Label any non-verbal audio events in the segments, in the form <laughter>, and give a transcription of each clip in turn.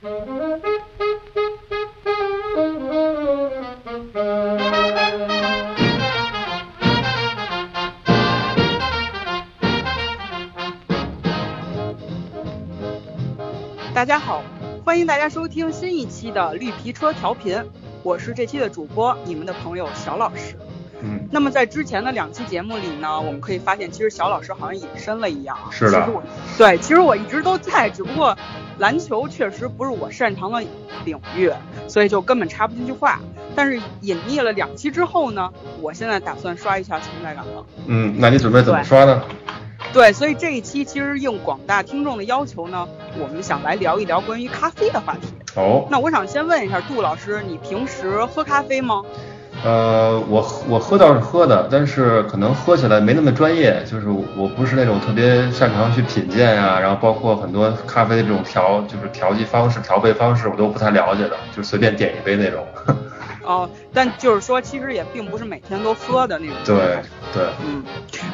大家好，欢迎大家收听新一期的绿皮车调频，我是这期的主播，你们的朋友小老师。嗯，那么在之前的两期节目里呢，我们可以发现，其实小老师好像隐身了一样。是的。对，其实我一直都在，只不过篮球确实不是我擅长的领域，所以就根本插不进去话。但是隐匿了两期之后呢，我现在打算刷一下存在感了。嗯，那你准备怎么刷呢？对，所以这一期其实应广大听众的要求呢，我们想来聊一聊关于咖啡的话题。哦。那我想先问一下杜老师，你平时喝咖啡吗？呃，我我喝倒是喝的，但是可能喝起来没那么专业，就是我不是那种特别擅长去品鉴呀，然后包括很多咖啡的这种调，就是调剂方式、调配方式，我都不太了解的，就随便点一杯那种。<laughs> 哦，但就是说，其实也并不是每天都喝的那种。对对，嗯，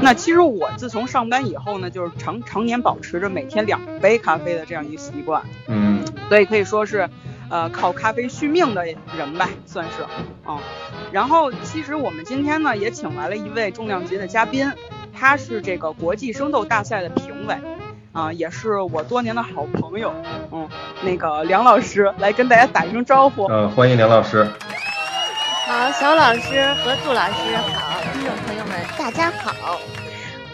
那其实我自从上班以后呢，就是常常年保持着每天两杯咖啡的这样一个习惯。嗯，所以可以说是。呃，靠咖啡续命的人吧，算是嗯。然后，其实我们今天呢也请来了一位重量级的嘉宾，他是这个国际生豆大赛的评委，啊，也是我多年的好朋友，嗯，那个梁老师来跟大家打一声招呼。嗯，欢迎梁老师。好，小老师和杜老师好，听众朋友们大家好，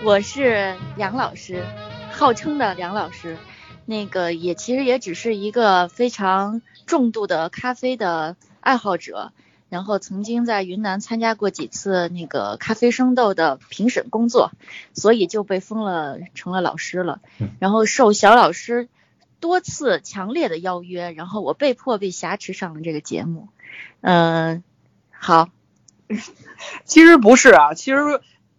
我是梁老师，号称的梁老师，那个也其实也只是一个非常。重度的咖啡的爱好者，然后曾经在云南参加过几次那个咖啡生豆的评审工作，所以就被封了成了老师了。然后受小老师多次强烈的邀约，然后我被迫被挟持上了这个节目。嗯，好，<laughs> 其实不是啊，其实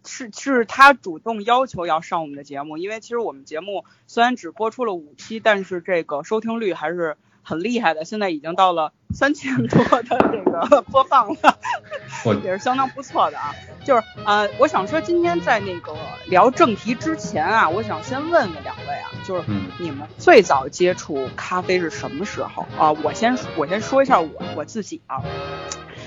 是是他主动要求要上我们的节目，因为其实我们节目虽然只播出了五期，但是这个收听率还是。很厉害的，现在已经到了三千多的这个 <laughs> 播放了，也是相当不错的啊。就是呃，我想说今天在那个聊正题之前啊，我想先问问两位啊，就是你们最早接触咖啡是什么时候啊？我先我先说一下我我自己啊，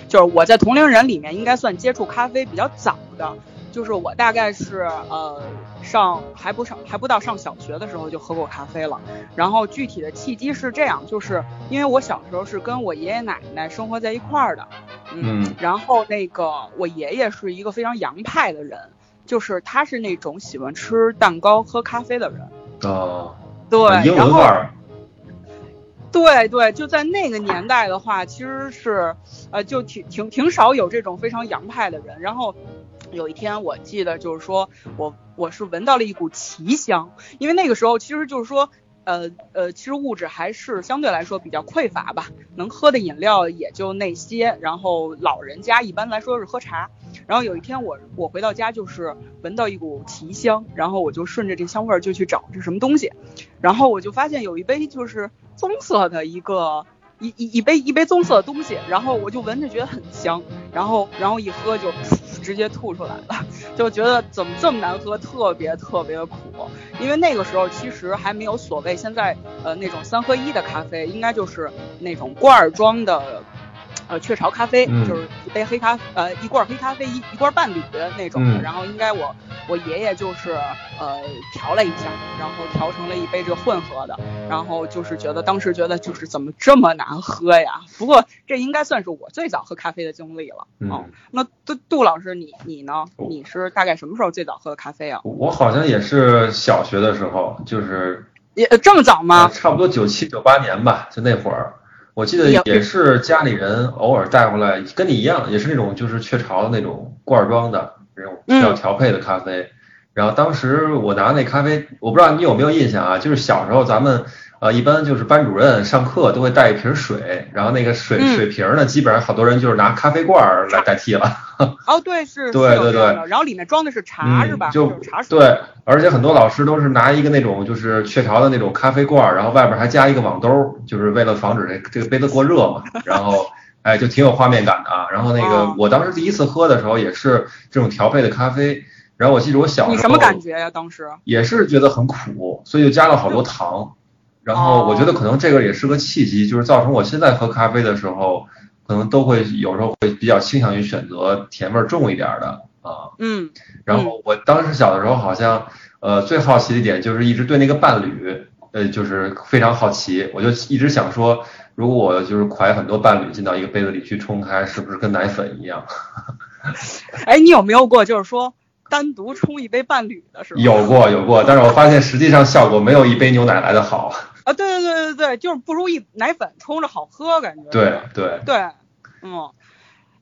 就是我在同龄人里面应该算接触咖啡比较早的。就是我大概是呃上还不上还不到上小学的时候就喝过咖啡了，然后具体的契机是这样，就是因为我小时候是跟我爷爷奶奶生活在一块儿的，嗯，然后那个我爷爷是一个非常洋派的人，就是他是那种喜欢吃蛋糕喝咖啡的人，哦，对，然后对对，就在那个年代的话，其实是呃就挺挺挺少有这种非常洋派的人，然后。有一天，我记得就是说我我是闻到了一股奇香，因为那个时候其实就是说，呃呃，其实物质还是相对来说比较匮乏吧，能喝的饮料也就那些，然后老人家一般来说是喝茶。然后有一天我我回到家就是闻到一股奇香，然后我就顺着这香味就去找这什么东西，然后我就发现有一杯就是棕色的一个一一一杯一杯棕色的东西，然后我就闻着觉得很香，然后然后一喝就。直接吐出来了，<laughs> 就觉得怎么这么难喝，特别特别苦。因为那个时候其实还没有所谓现在呃那种三合一的咖啡，应该就是那种罐装的。呃，雀巢咖啡就是一杯黑咖，呃，一罐黑咖啡，一一罐半铝的那种的。然后应该我我爷爷就是呃调了一下，然后调成了一杯这个混合的。然后就是觉得当时觉得就是怎么这么难喝呀？不过这应该算是我最早喝咖啡的经历了。嗯，那杜杜老师你你呢？你是大概什么时候最早喝的咖啡啊？我好像也是小学的时候，就是也这么早吗？差不多九七九八年吧，就那会儿。我记得也是家里人偶尔带回来，跟你一样，也是那种就是雀巢的那种罐装的那种需要调配的咖啡。然后当时我拿那咖啡，我不知道你有没有印象啊？就是小时候咱们呃一般就是班主任上课都会带一瓶水，然后那个水水瓶呢，基本上好多人就是拿咖啡罐来代替了。哦，对，是，对对对，然后里面装的是茶是吧？就茶水。对，而且很多老师都是拿一个那种就是雀巢的那种咖啡罐，然后外边还加一个网兜，就是为了防止这这个杯子过热嘛。<laughs> 然后哎，就挺有画面感的啊。然后那个我当时第一次喝的时候也是这种调配的咖啡。然后我记得我小时候，你什么感觉呀？当时也是觉得很苦，所以就加了好多糖。然后我觉得可能这个也是个契机，就是造成我现在喝咖啡的时候，可能都会有时候会比较倾向于选择甜味重一点的啊。嗯。然后我当时小的时候好像呃最好奇的一点就是一直对那个伴侣呃就是非常好奇，我就一直想说，如果我就是蒯很多伴侣进到一个杯子里去冲开，是不是跟奶粉一样？<laughs> 哎，你有没有过就是说？单独冲一杯伴侣的是吧？有过有过，但是我发现实际上效果没有一杯牛奶来的好。啊，对对对对对，就是不如一奶粉冲着好喝，感觉。对对对，嗯，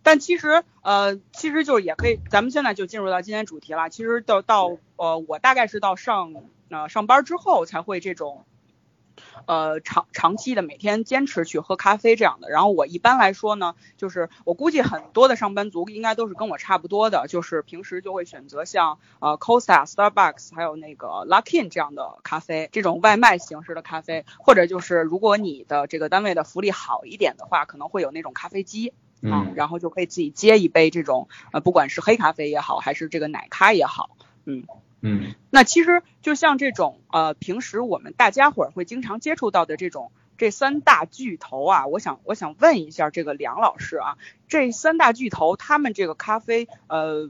但其实呃，其实就是也可以，咱们现在就进入到今天主题了。其实到到呃，我大概是到上呃上班之后才会这种。呃，长长期的每天坚持去喝咖啡这样的，然后我一般来说呢，就是我估计很多的上班族应该都是跟我差不多的，就是平时就会选择像呃 Costa、Starbucks 还有那个 Luckin 这样的咖啡，这种外卖形式的咖啡，或者就是如果你的这个单位的福利好一点的话，可能会有那种咖啡机啊，然后就可以自己接一杯这种呃，不管是黑咖啡也好，还是这个奶咖也好，嗯。嗯，那其实就像这种呃，平时我们大家伙儿会经常接触到的这种这三大巨头啊，我想我想问一下这个梁老师啊，这三大巨头他们这个咖啡呃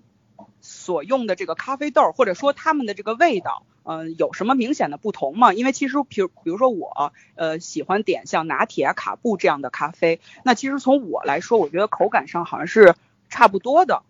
所用的这个咖啡豆或者说他们的这个味道，嗯，有什么明显的不同吗？因为其实比如比如说我呃喜欢点像拿铁、卡布这样的咖啡，那其实从我来说，我觉得口感上好像是差不多的。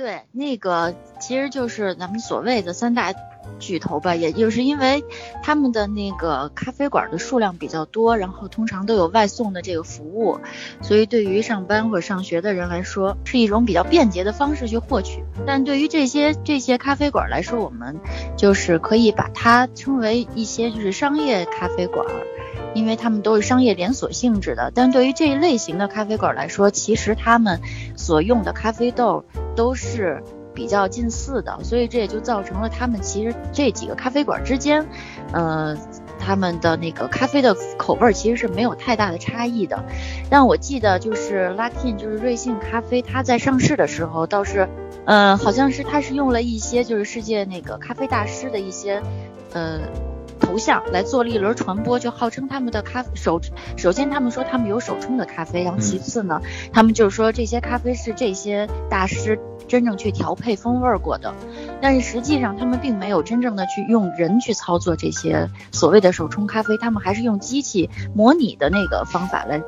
对，那个其实就是咱们所谓的三大巨头吧，也就是因为他们的那个咖啡馆的数量比较多，然后通常都有外送的这个服务，所以对于上班或者上学的人来说，是一种比较便捷的方式去获取。但对于这些这些咖啡馆来说，我们就是可以把它称为一些就是商业咖啡馆。因为他们都是商业连锁性质的，但对于这一类型的咖啡馆来说，其实他们所用的咖啡豆都是比较近似的，所以这也就造成了他们其实这几个咖啡馆之间，呃，他们的那个咖啡的口味其实是没有太大的差异的。但我记得就是 Luckin，就是瑞幸咖啡，它在上市的时候倒是，呃，好像是它是用了一些就是世界那个咖啡大师的一些，呃。头像来做了一轮传播，就号称他们的咖首首先他们说他们有手冲的咖啡，然后其次呢，他们就是说这些咖啡是这些大师真正去调配风味过的，但是实际上他们并没有真正的去用人去操作这些所谓的手冲咖啡，他们还是用机器模拟的那个方法来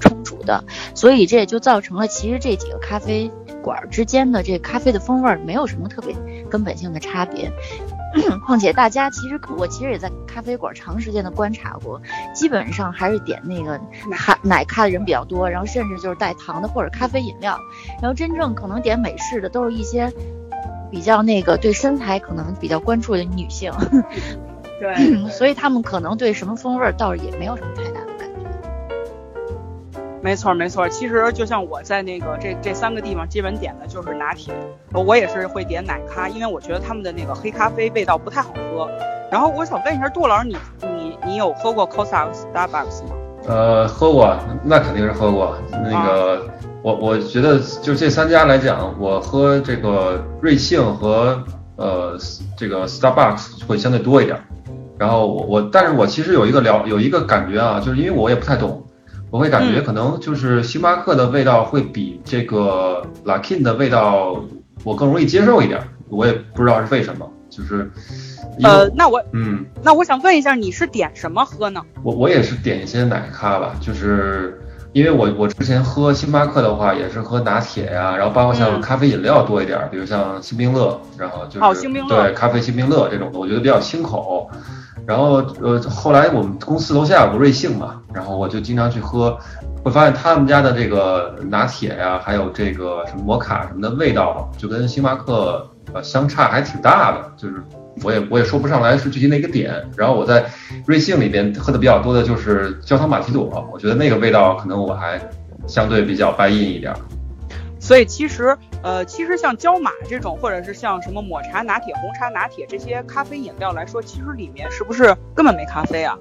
冲煮的，所以这也就造成了其实这几个咖啡馆之间的这咖啡的风味没有什么特别根本性的差别。<clears throat> 况且大家其实我其实也在咖啡馆长时间的观察过，基本上还是点那个奶奶咖的人比较多，然后甚至就是带糖的或者咖啡饮料，然后真正可能点美式的都是一些比较那个对身材可能比较关注的女性，对，<clears throat> 所以他们可能对什么风味倒是也没有什么太。没错没错，其实就像我在那个这这三个地方基本点的就是拿铁，我也是会点奶咖，因为我觉得他们的那个黑咖啡味道不太好喝。然后我想问一下杜老师，你你你有喝过 Costa Starbucks 吗？呃，喝过，那肯定是喝过。那个我我觉得就这三家来讲，我喝这个瑞幸和呃这个 Starbucks 会相对多一点。然后我我但是我其实有一个了有一个感觉啊，就是因为我也不太懂。我会感觉可能就是星巴克的味道会比这个 Luckin 的味道我更容易接受一点，我也不知道是为什么，就是呃，那我嗯，那我想问一下，你是点什么喝呢？我我也是点一些奶咖吧，就是因为我我之前喝星巴克的话也是喝拿铁呀，然后包括像咖啡饮料多一点，比如像星冰乐，然后就是对咖啡星冰乐这种的，我觉得比较清口。然后呃，后来我们公司楼下有个瑞幸嘛，然后我就经常去喝，会发现他们家的这个拿铁呀，还有这个什么摩卡什么的味道，就跟星巴克呃相差还挺大的，就是我也我也说不上来是具体哪个点。然后我在瑞幸里边喝的比较多的就是焦糖玛奇朵，我觉得那个味道可能我还相对比较白印一点。所以其实，呃，其实像焦马这种，或者是像什么抹茶拿铁、红茶拿铁这些咖啡饮料来说，其实里面是不是根本没咖啡啊？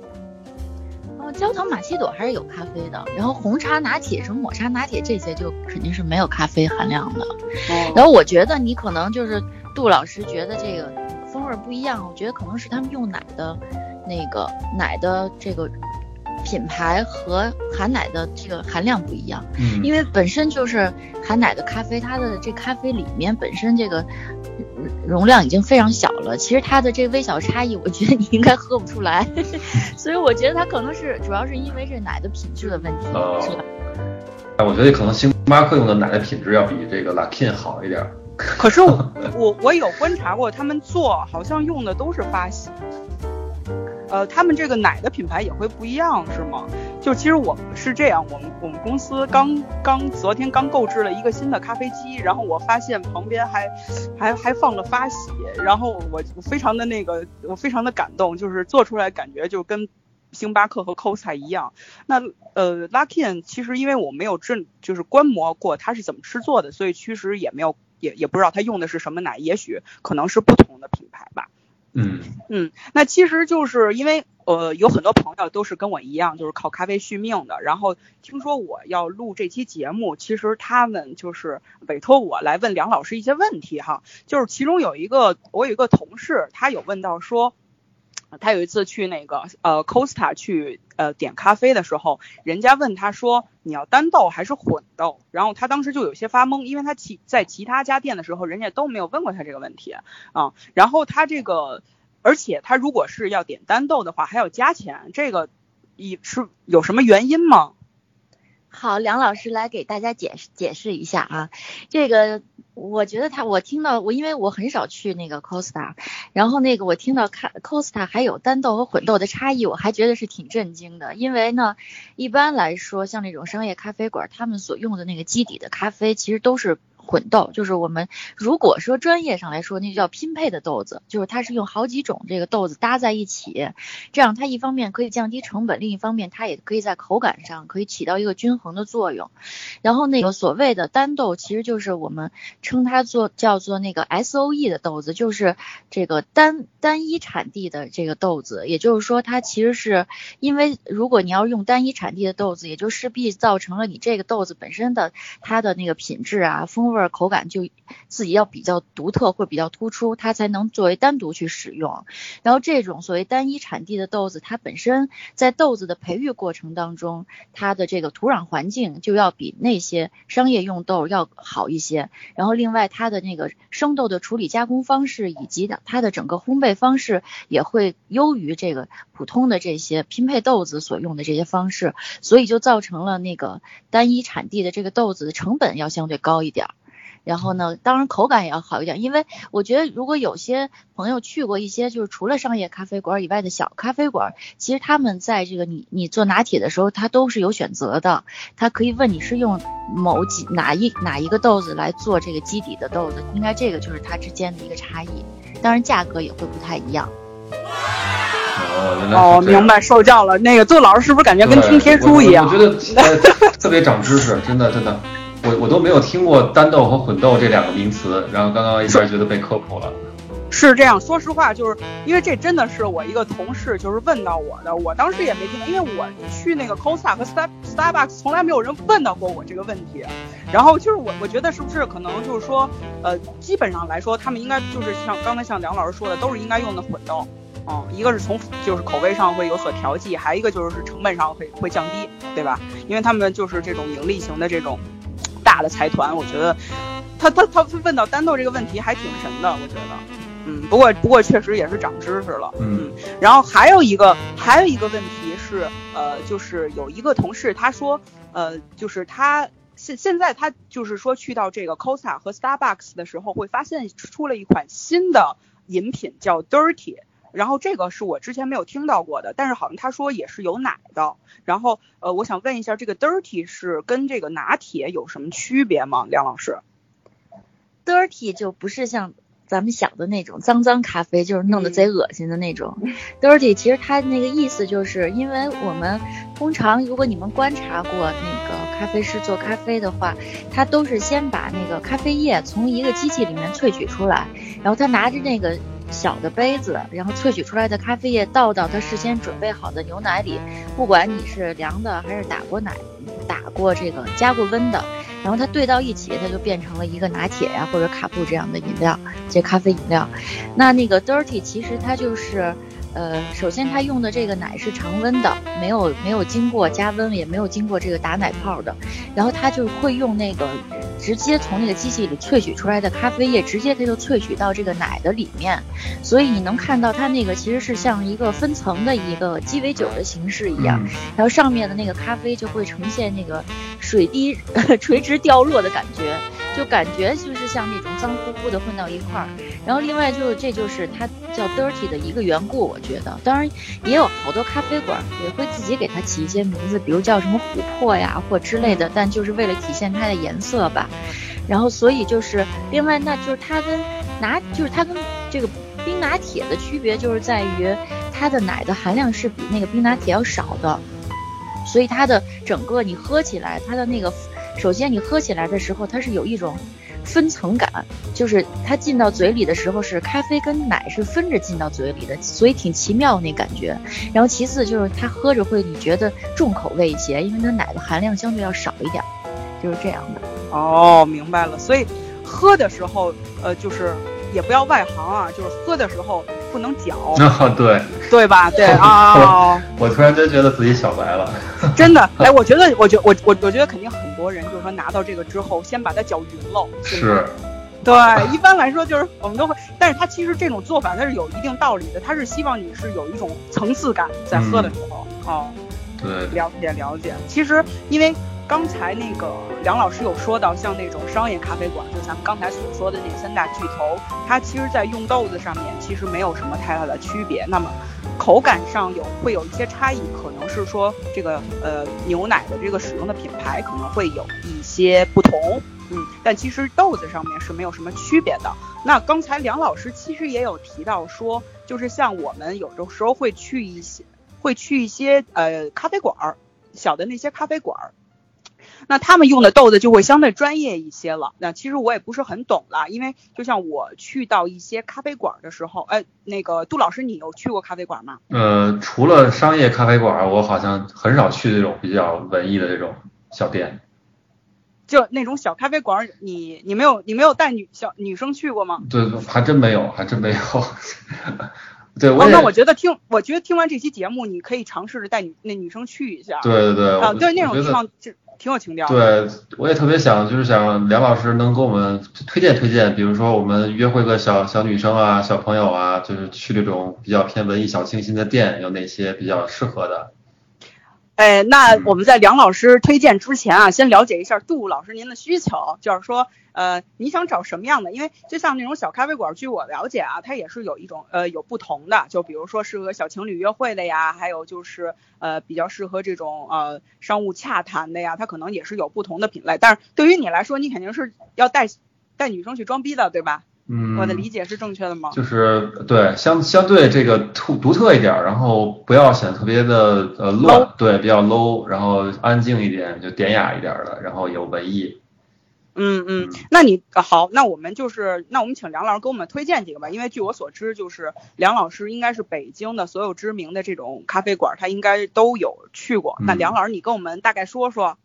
哦，焦糖玛奇朵还是有咖啡的，然后红茶拿铁、什么抹茶拿铁这些就肯定是没有咖啡含量的。然后我觉得你可能就是杜老师觉得这个风味不一样，我觉得可能是他们用奶的那个奶的这个品牌和含奶的这个含量不一样，嗯，因为本身就是含奶的咖啡，它的这咖啡里面本身这个容量已经非常小了，其实它的这微小差异，我觉得你应该喝不出来，<laughs> 所以我觉得它可能是主要是因为这奶的品质的问题，是吧？哎，我觉得可能星巴克用的奶的品质要比这个 Luckin 好一点。<laughs> 可是我我有观察过，他们做好像用的都是发喜，呃，他们这个奶的品牌也会不一样，是吗？就其实我们是这样，我们我们公司刚刚昨天刚购置了一个新的咖啡机，然后我发现旁边还还还放了发喜，然后我非常的那个，我非常的感动，就是做出来感觉就跟星巴克和 Costa 一样。那呃，Luckin 其实因为我没有真就是观摩过它是怎么制作的，所以其实也没有。也也不知道他用的是什么奶，也许可能是不同。嗯嗯，那其实就是因为呃有很多朋友都是跟我一样，就是靠咖啡续命的。然后听说我要录这期节目，其实他们就是委托我来问梁老师一些问题哈。就是其中有一个我有一个同事，他有问到说。他有一次去那个呃 Costa 去呃点咖啡的时候，人家问他说你要单豆还是混豆，然后他当时就有些发懵，因为他其在其他家店的时候，人家都没有问过他这个问题啊。然后他这个，而且他如果是要点单豆的话，还要加钱，这个一是有什么原因吗？好，梁老师来给大家解释解释一下啊，这个我觉得他，我听到我因为我很少去那个 Costa，然后那个我听到看 Costa 还有单豆和混豆的差异，我还觉得是挺震惊的，因为呢，一般来说像这种商业咖啡馆，他们所用的那个基底的咖啡其实都是。混豆就是我们如果说专业上来说，那就叫拼配的豆子，就是它是用好几种这个豆子搭在一起，这样它一方面可以降低成本，另一方面它也可以在口感上可以起到一个均衡的作用。然后那个所谓的单豆，其实就是我们称它做叫做那个 S O E 的豆子，就是这个单单一产地的这个豆子，也就是说它其实是因为如果你要用单一产地的豆子，也就势必造成了你这个豆子本身的它的那个品质啊风。味口感就自己要比较独特或比较突出，它才能作为单独去使用。然后这种所谓单一产地的豆子，它本身在豆子的培育过程当中，它的这个土壤环境就要比那些商业用豆要好一些。然后另外它的那个生豆的处理加工方式以及它的整个烘焙方式也会优于这个普通的这些拼配豆子所用的这些方式，所以就造成了那个单一产地的这个豆子的成本要相对高一点。然后呢，当然口感也要好一点，因为我觉得如果有些朋友去过一些就是除了商业咖啡馆以外的小咖啡馆，其实他们在这个你你做拿铁的时候，他都是有选择的，他可以问你是用某几哪一哪一个豆子来做这个基底的豆子，应该这个就是它之间的一个差异，当然价格也会不太一样。哦，明白，受教了。那个杜老师是不是感觉跟听天书一样？我觉得特别长知识，真的真的。我我都没有听过单豆和混豆这两个名词，然后刚刚一下觉得被科普了。是这样，说实话，就是因为这真的是我一个同事就是问到我的，我当时也没听，因为我去那个 Costa 和 Star Starbucks 从来没有人问到过我这个问题。然后就是我我觉得是不是可能就是说，呃，基本上来说，他们应该就是像刚才像梁老师说的，都是应该用的混豆。嗯，一个是从就是口味上会有所调剂，还一个就是成本上会会降低，对吧？因为他们就是这种盈利型的这种。大的财团，我觉得他他他问到单豆这个问题还挺神的，我觉得，嗯，不过不过确实也是长知识了，嗯，然后还有一个还有一个问题是，呃，就是有一个同事他说，呃，就是他现现在他就是说去到这个 Costa 和 Starbucks 的时候，会发现出了一款新的饮品叫 Dirty。然后这个是我之前没有听到过的，但是好像他说也是有奶的。然后呃，我想问一下，这个 dirty 是跟这个拿铁有什么区别吗？梁老师，dirty 就不是像咱们想的那种脏脏咖啡，就是弄得贼恶心的那种。dirty 其实它那个意思就是，因为我们通常如果你们观察过那个咖啡师做咖啡的话，他都是先把那个咖啡液从一个机器里面萃取出来，然后他拿着那个。小的杯子，然后萃取出来的咖啡液倒到他事先准备好的牛奶里，不管你是凉的还是打过奶、打过这个加过温的，然后它兑到一起，它就变成了一个拿铁呀或者卡布这样的饮料，这咖啡饮料。那那个 dirty 其实它就是，呃，首先它用的这个奶是常温的，没有没有经过加温，也没有经过这个打奶泡的，然后它就会用那个直接从那个机器里萃取出来的咖啡液，直接它就萃取到这个奶的里面，所以你能看到它那个其实是像一个分层的一个鸡尾酒的形式一样，然后上面的那个咖啡就会呈现那个水滴 <laughs> 垂直掉落的感觉。就感觉就是像那种脏乎乎的混到一块儿，然后另外就是这就是它叫 dirty 的一个缘故，我觉得，当然也有好多咖啡馆也会自己给它起一些名字，比如叫什么琥珀呀或之类的，但就是为了体现它的颜色吧。然后所以就是另外那就是它跟拿就是它跟这个冰拿铁的区别就是在于它的奶的含量是比那个冰拿铁要少的，所以它的整个你喝起来它的那个。首先，你喝起来的时候，它是有一种分层感，就是它进到嘴里的时候是咖啡跟奶是分着进到嘴里的，所以挺奇妙那感觉。然后其次就是它喝着会你觉得重口味一些，因为它奶的含量相对要少一点，就是这样的。哦，明白了。所以喝的时候，呃，就是也不要外行啊，就是喝的时候。不能搅啊，<laughs> 对对吧？<laughs> 对啊，<laughs> 我突然间觉得自己小白了，真的。哎，我觉得，我觉我我我觉得肯定很多人就是说拿到这个之后，先把它搅匀了。是，对，一般来说就是我们都会，但是它其实这种做法它是有一定道理的，它是希望你是有一种层次感在喝的时候哦。对，了解了解。其实因为。刚才那个梁老师有说到，像那种商业咖啡馆，就咱们刚才所说的那三大巨头，它其实，在用豆子上面其实没有什么太大的区别。那么，口感上有会有一些差异，可能是说这个呃牛奶的这个使用的品牌可能会有一些不同，嗯，但其实豆子上面是没有什么区别的。那刚才梁老师其实也有提到说，就是像我们有的时候会去一些会去一些呃咖啡馆儿，小的那些咖啡馆儿。那他们用的豆子就会相对专业一些了。那其实我也不是很懂了，因为就像我去到一些咖啡馆的时候，哎，那个杜老师，你有去过咖啡馆吗？呃，除了商业咖啡馆，我好像很少去这种比较文艺的这种小店。就那种小咖啡馆，你你没有你没有带女小女生去过吗？对，还真没有，还真没有。对，哦，那我觉得听，我觉得听完这期节目，你可以尝试着带女那女生去一下。对对对，啊，对那种地方就。挺有情调。对，我也特别想，就是想梁老师能给我们推荐推荐，比如说我们约会个小小女生啊、小朋友啊，就是去这种比较偏文艺小清新的店，有哪些比较适合的？哎，那我们在梁老师推荐之前啊，先了解一下杜老师您的需求，就是说。呃，你想找什么样的？因为就像那种小咖啡馆，据我了解啊，它也是有一种呃有不同的，就比如说适合小情侣约会的呀，还有就是呃比较适合这种呃商务洽谈的呀，它可能也是有不同的品类。但是对于你来说，你肯定是要带带女生去装逼的，对吧？嗯，我的理解是正确的吗？就是对相相对这个独独特一点，然后不要显得特别的呃乱，对，比较 low，然后安静一点，就典雅一点的，然后有文艺。嗯嗯，那你好，那我们就是那我们请梁老师给我们推荐几个吧，因为据我所知，就是梁老师应该是北京的所有知名的这种咖啡馆，他应该都有去过。那梁老师，你跟我们大概说说。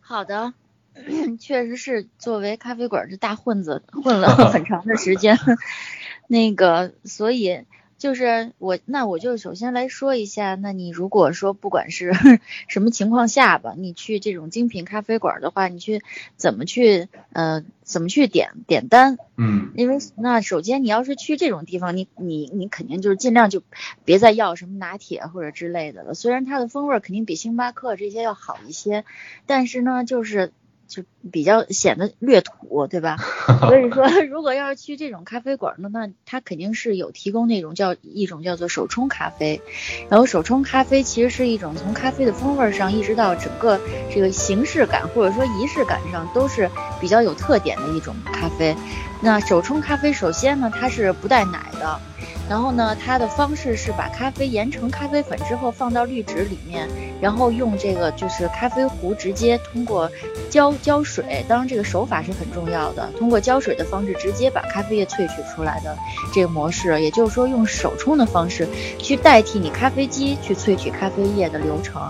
好的，<clears throat> 确实是作为咖啡馆的大混子，混了很长的时间，<laughs> 那个所以。就是我，那我就首先来说一下，那你如果说不管是 <laughs> 什么情况下吧，你去这种精品咖啡馆的话，你去怎么去呃怎么去点点单？嗯，因为那首先你要是去这种地方，你你你肯定就是尽量就别再要什么拿铁或者之类的了。虽然它的风味肯定比星巴克这些要好一些，但是呢，就是。就比较显得略土，对吧？<laughs> 所以说，<laughs> 如果要是去这种咖啡馆呢，那它肯定是有提供那种叫一种叫做手冲咖啡。然后手冲咖啡其实是一种从咖啡的风味上一直到整个这个形式感或者说仪式感上都是比较有特点的一种咖啡。那手冲咖啡首先呢，它是不带奶的。然后呢，它的方式是把咖啡研成咖啡粉之后放到滤纸里面，然后用这个就是咖啡壶直接通过浇浇水，当然这个手法是很重要的，通过浇水的方式直接把咖啡液萃取出来的这个模式，也就是说用手冲的方式去代替你咖啡机去萃取咖啡液的流程。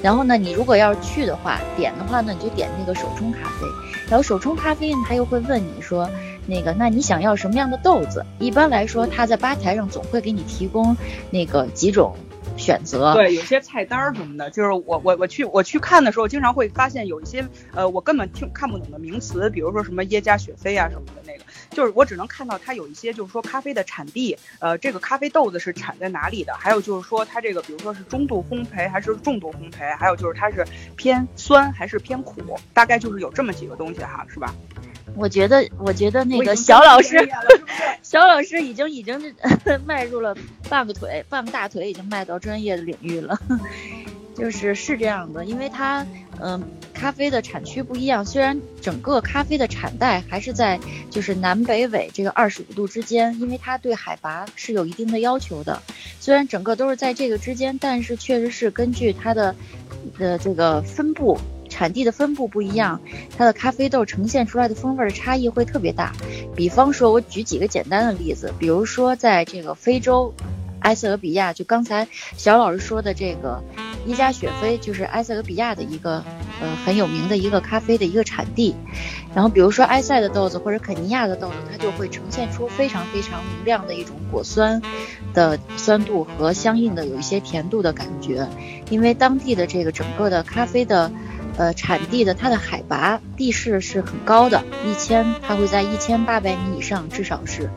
然后呢，你如果要是去的话，点的话呢，你就点那个手冲咖啡。然后手冲咖啡呢，他又会问你说。那个，那你想要什么样的豆子？一般来说，他在吧台上总会给你提供那个几种。选择对，有些菜单儿什么的，就是我我我去我去看的时候，经常会发现有一些呃我根本听看不懂的名词，比如说什么耶加雪菲啊什么的那个，就是我只能看到它有一些就是说咖啡的产地，呃这个咖啡豆子是产在哪里的，还有就是说它这个比如说是中度烘焙还是重度烘焙，还有就是它是偏酸还是偏苦，大概就是有这么几个东西哈，是吧？我觉得，我觉得那个小老师，小老师已经已经 <laughs> 迈入了半个腿，半个大腿已经迈到专业的领域了。<laughs> 就是是这样的，因为它，嗯，咖啡的产区不一样，虽然整个咖啡的产带还是在就是南北纬这个二十五度之间，因为它对海拔是有一定的要求的。虽然整个都是在这个之间，但是确实是根据它的的这个分布。产地的分布不一样，它的咖啡豆呈现出来的风味的差异会特别大。比方说，我举几个简单的例子，比如说在这个非洲埃塞俄比亚，就刚才小老师说的这个伊加雪菲，就是埃塞俄比亚的一个呃很有名的一个咖啡的一个产地。然后比如说埃塞的豆子或者肯尼亚的豆子，它就会呈现出非常非常明亮的一种果酸的酸度和相应的有一些甜度的感觉，因为当地的这个整个的咖啡的。呃，产地的它的海拔地势是很高的，一千它会在一千八百米以上，至少是。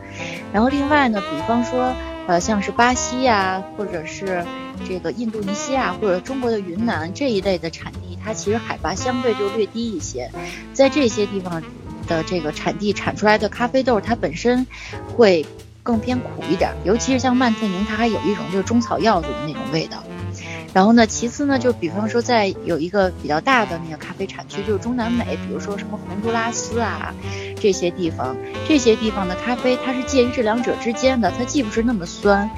然后另外呢，比方说，呃，像是巴西呀，或者是这个印度尼西亚或者中国的云南这一类的产地，它其实海拔相对就略低一些。在这些地方的这个产地产出来的咖啡豆，它本身会更偏苦一点，尤其是像曼特宁，它还有一种就是中草药子的那种味道。然后呢，其次呢，就比方说，在有一个比较大的那个咖啡产区，就是中南美，比如说什么洪都拉斯啊这些地方，这些地方的咖啡它是介于这两者之间的，它既不是那么酸，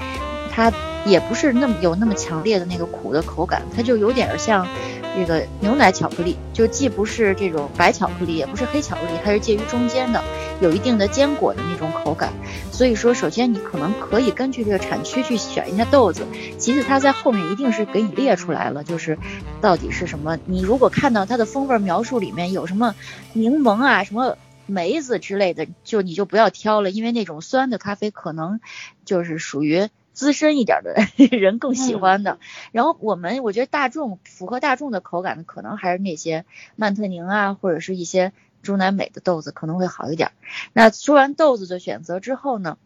它也不是那么有那么强烈的那个苦的口感，它就有点像这个牛奶巧克力，就既不是这种白巧克力，也不是黑巧克力，它是介于中间的，有一定的坚果的那种口感。所以说，首先你可能可以根据这个产区去选一下豆子，其次它在后面一定是给你列出来了，就是到底是什么。你如果看到它的风味描述里面有什么柠檬啊、什么梅子之类的，就你就不要挑了，因为那种酸的咖啡可能就是属于资深一点的 <laughs> 人更喜欢的。然后我们我觉得大众符合大众的口感的，可能还是那些曼特宁啊，或者是一些。中南美的豆子可能会好一点。那说完豆子的选择之后呢，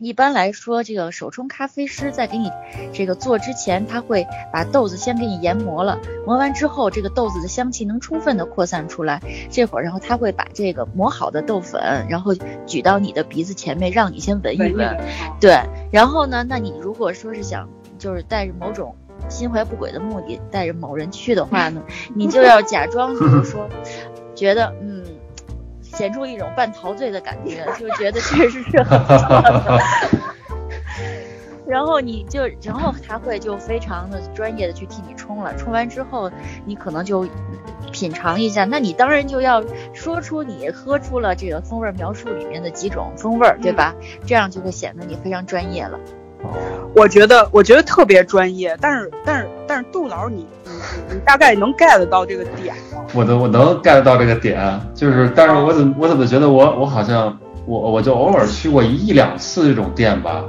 一般来说，这个手冲咖啡师在给你这个做之前，他会把豆子先给你研磨了，磨完之后，这个豆子的香气能充分的扩散出来。这会儿，然后他会把这个磨好的豆粉，然后举到你的鼻子前面，让你先闻一闻。对，然后呢，那你如果说是想就是带着某种心怀不轨的目的，带着某人去的话呢，你就要假装就是说。觉得嗯，显出一种半陶醉的感觉，就觉得确实是很不错的。然后你就，然后他会就非常的专业的去替你冲了。冲完之后，你可能就品尝一下，那你当然就要说出你喝出了这个风味描述里面的几种风味，对吧？这样就会显得你非常专业了。我觉得，我觉得特别专业，但是，但是，但是，杜老师，你，你，你大概能 get 到这个点吗？我能，我能 get 到这个点，就是，但是我怎，我怎么觉得我，我好像，我，我就偶尔去过一两次这种店吧，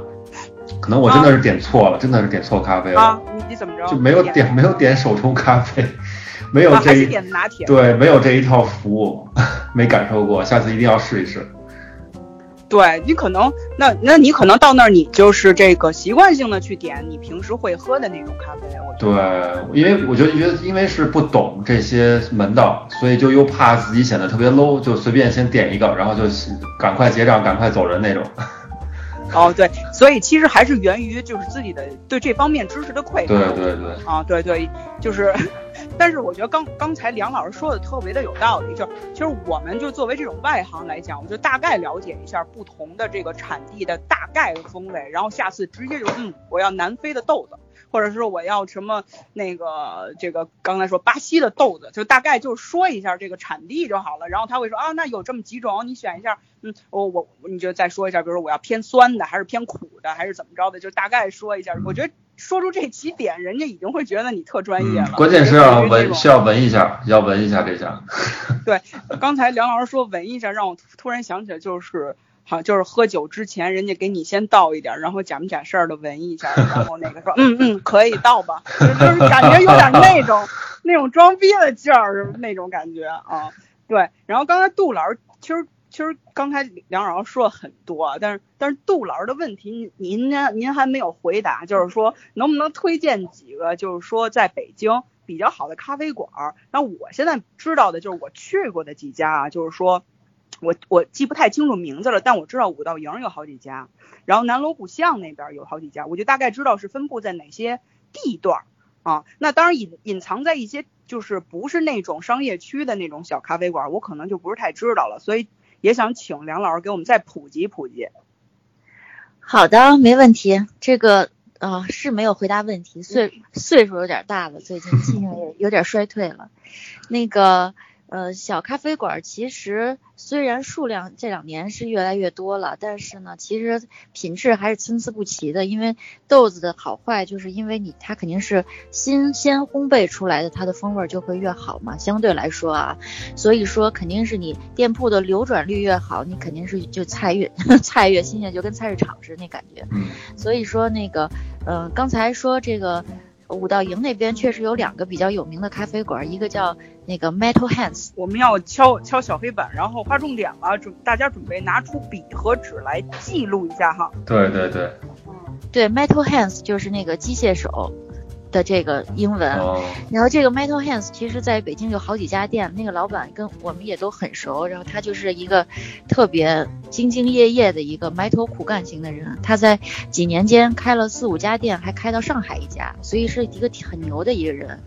可能我真的是点错了，真的是点错咖啡了。啊，你你怎么着？就没有点，没有点手冲咖啡，没有这，点拿铁。对，没有这一套服务，<laughs> 没感受过，下次一定要试一试。对你可能那那你可能到那儿你就是这个习惯性的去点你平时会喝的那种咖啡，我对，因为我觉得觉得因为是不懂这些门道，所以就又怕自己显得特别 low，就随便先点一个，然后就赶快结账，赶快走人那种。<laughs> 哦，对，所以其实还是源于就是自己的对这方面知识的匮乏。对对对。啊，对对，就是。但是我觉得刚刚才梁老师说的特别的有道理，就是其实我们就作为这种外行来讲，我就大概了解一下不同的这个产地的大概的风味，然后下次直接就嗯，我要南非的豆子，或者是我要什么那个这个刚才说巴西的豆子，就大概就说一下这个产地就好了。然后他会说啊，那有这么几种，你选一下，嗯，我我你就再说一下，比如说我要偏酸的，还是偏苦的，还是怎么着的，就大概说一下。我觉得。说出这几点，人家已经会觉得你特专业了。关键是要闻，需要闻一下，要闻一下这下。<laughs> 对，刚才梁老师说闻一下，让我突然想起来，就是好，就是喝酒之前，人家给你先倒一点，然后假模假式的闻一下，然后那个说，嗯嗯，可以倒吧，就是感觉有点那种那种装逼的劲儿，那种感觉啊。对，然后刚才杜老师其实。其实刚才梁老师说了很多，但是但是杜老师的问题您您您还没有回答，就是说能不能推荐几个就是说在北京比较好的咖啡馆？那我现在知道的就是我去过的几家啊，就是说我我记不太清楚名字了，但我知道五道营有好几家，然后南锣鼓巷那边有好几家，我就大概知道是分布在哪些地段啊。那当然隐隐藏在一些就是不是那种商业区的那种小咖啡馆，我可能就不是太知道了，所以。也想请梁老师给我们再普及普及。好的，没问题。这个呃是没有回答问题，岁岁数有点大了，最近记性也有点衰退了。那个。呃，小咖啡馆其实虽然数量这两年是越来越多了，但是呢，其实品质还是参差不齐的。因为豆子的好坏，就是因为你它肯定是新鲜烘焙出来的，它的风味就会越好嘛。相对来说啊，所以说肯定是你店铺的流转率越好，你肯定是就菜越 <laughs> 菜越新鲜，就跟菜市场似的那感觉。所以说那个，呃，刚才说这个。五道营那边确实有两个比较有名的咖啡馆，一个叫那个 Metal Hands。我们要敲敲小黑板，然后划重点了，准大家准备拿出笔和纸来记录一下哈。对对对，对 Metal Hands 就是那个机械手。的这个英文，然后这个 Metal Hands 其实在北京有好几家店，那个老板跟我们也都很熟，然后他就是一个特别兢兢业业的一个埋头苦干型的人，他在几年间开了四五家店，还开到上海一家，所以是一个很牛的一个人。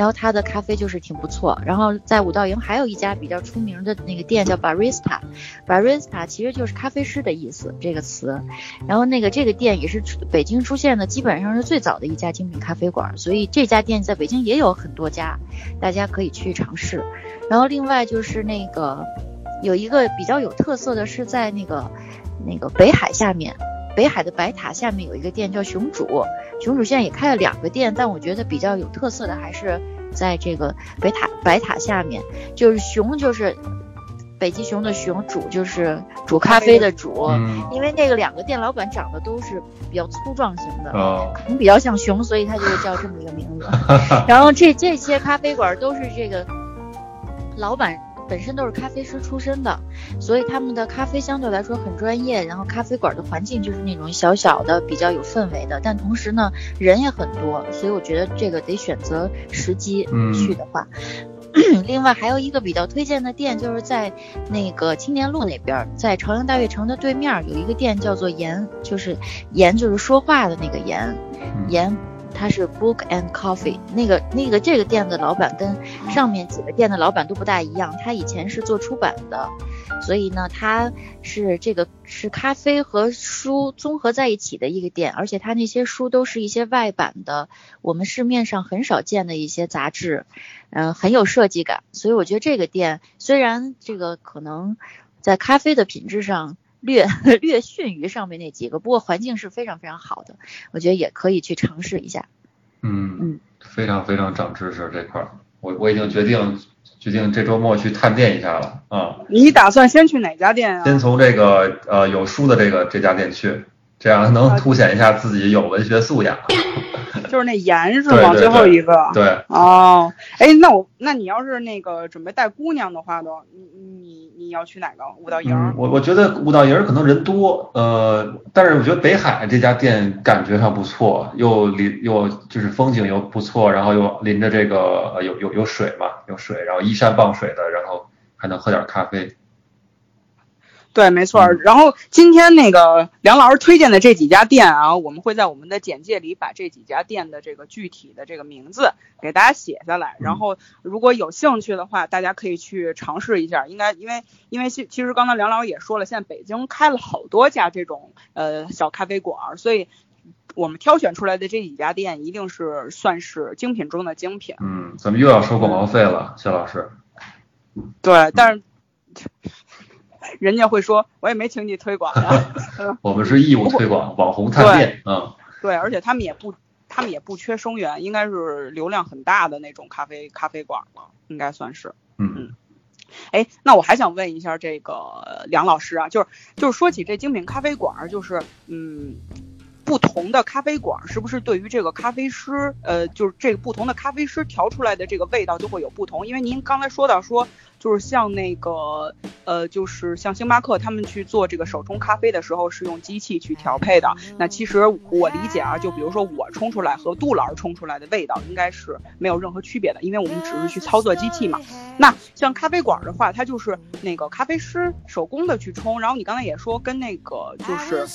然后他的咖啡就是挺不错，然后在五道营还有一家比较出名的那个店叫 Barista，Barista 其实就是咖啡师的意思这个词，然后那个这个店也是北京出现的基本上是最早的一家精品咖啡馆。所以这家店在北京也有很多家，大家可以去尝试。然后另外就是那个有一个比较有特色的是在那个那个北海下面，北海的白塔下面有一个店叫熊主，熊主现在也开了两个店，但我觉得比较有特色的还是在这个北塔白塔下面，就是熊就是。北极熊的熊主就是煮咖啡的煮，因为那个两个店老板长得都是比较粗壮型的，可能比较像熊，所以他就叫这么一个名字。<laughs> 然后这这些咖啡馆都是这个老板本身都是咖啡师出身的，所以他们的咖啡相对来说很专业。然后咖啡馆的环境就是那种小小的、比较有氛围的，但同时呢人也很多，所以我觉得这个得选择时机去的话。<clears throat> 另外还有一个比较推荐的店，就是在那个青年路那边，在朝阳大悦城的对面有一个店叫做言，就是言就是说话的那个言，言它是 Book and Coffee，那个那个这个店的老板跟上面几个店的老板都不大一样，他以前是做出版的。所以呢，他是这个是咖啡和书综合在一起的一个店，而且他那些书都是一些外版的，我们市面上很少见的一些杂志，嗯，很有设计感。所以我觉得这个店虽然这个可能在咖啡的品质上略 <laughs> 略逊于上面那几个，不过环境是非常非常好的，我觉得也可以去尝试一下。嗯嗯，非常非常长知识这块儿，我我已经决定。决定这周末去探店一下了啊！你打算先去哪家店啊？先从这个呃有书的这个这家店去，这样能凸显一下自己有文学素养。<laughs> 就是那盐是吗？最后一个。对。哦，哎，那我那你要是那个准备带姑娘的话，都你你你要去哪个五道营？我我觉得五道营可能人多，呃，但是我觉得北海这家店感觉上不错，又临又就是风景又不错，然后又临着这个有有有水嘛，有水，然后依山傍水的，然后还能喝点咖啡。对，没错。然后今天那个梁老师推荐的这几家店啊，我们会在我们的简介里把这几家店的这个具体的这个名字给大家写下来。然后如果有兴趣的话，大家可以去尝试一下。应该因为因为其其实刚才梁老师也说了，现在北京开了好多家这种呃小咖啡馆，所以我们挑选出来的这几家店一定是算是精品中的精品。嗯，怎么又要收广告费了，谢老师？对，但是。人家会说，我也没请你推广呀。<laughs> 我们是义务推广，网红探店，嗯。对，而且他们也不，他。们也不缺生源，应该是流量很大的那种咖啡咖啡馆了，应该算是。嗯嗯。哎，那我还想问一下这个梁老师啊，就是就是说起这精品咖啡馆，就是嗯。不同的咖啡馆是不是对于这个咖啡师，呃，就是这个不同的咖啡师调出来的这个味道就会有不同？因为您刚才说到说，就是像那个，呃，就是像星巴克他们去做这个手冲咖啡的时候是用机器去调配的。那其实我理解啊，就比如说我冲出来和杜老师冲出来的味道应该是没有任何区别的，因为我们只是去操作机器嘛。那像咖啡馆的话，它就是那个咖啡师手工的去冲，然后你刚才也说跟那个就是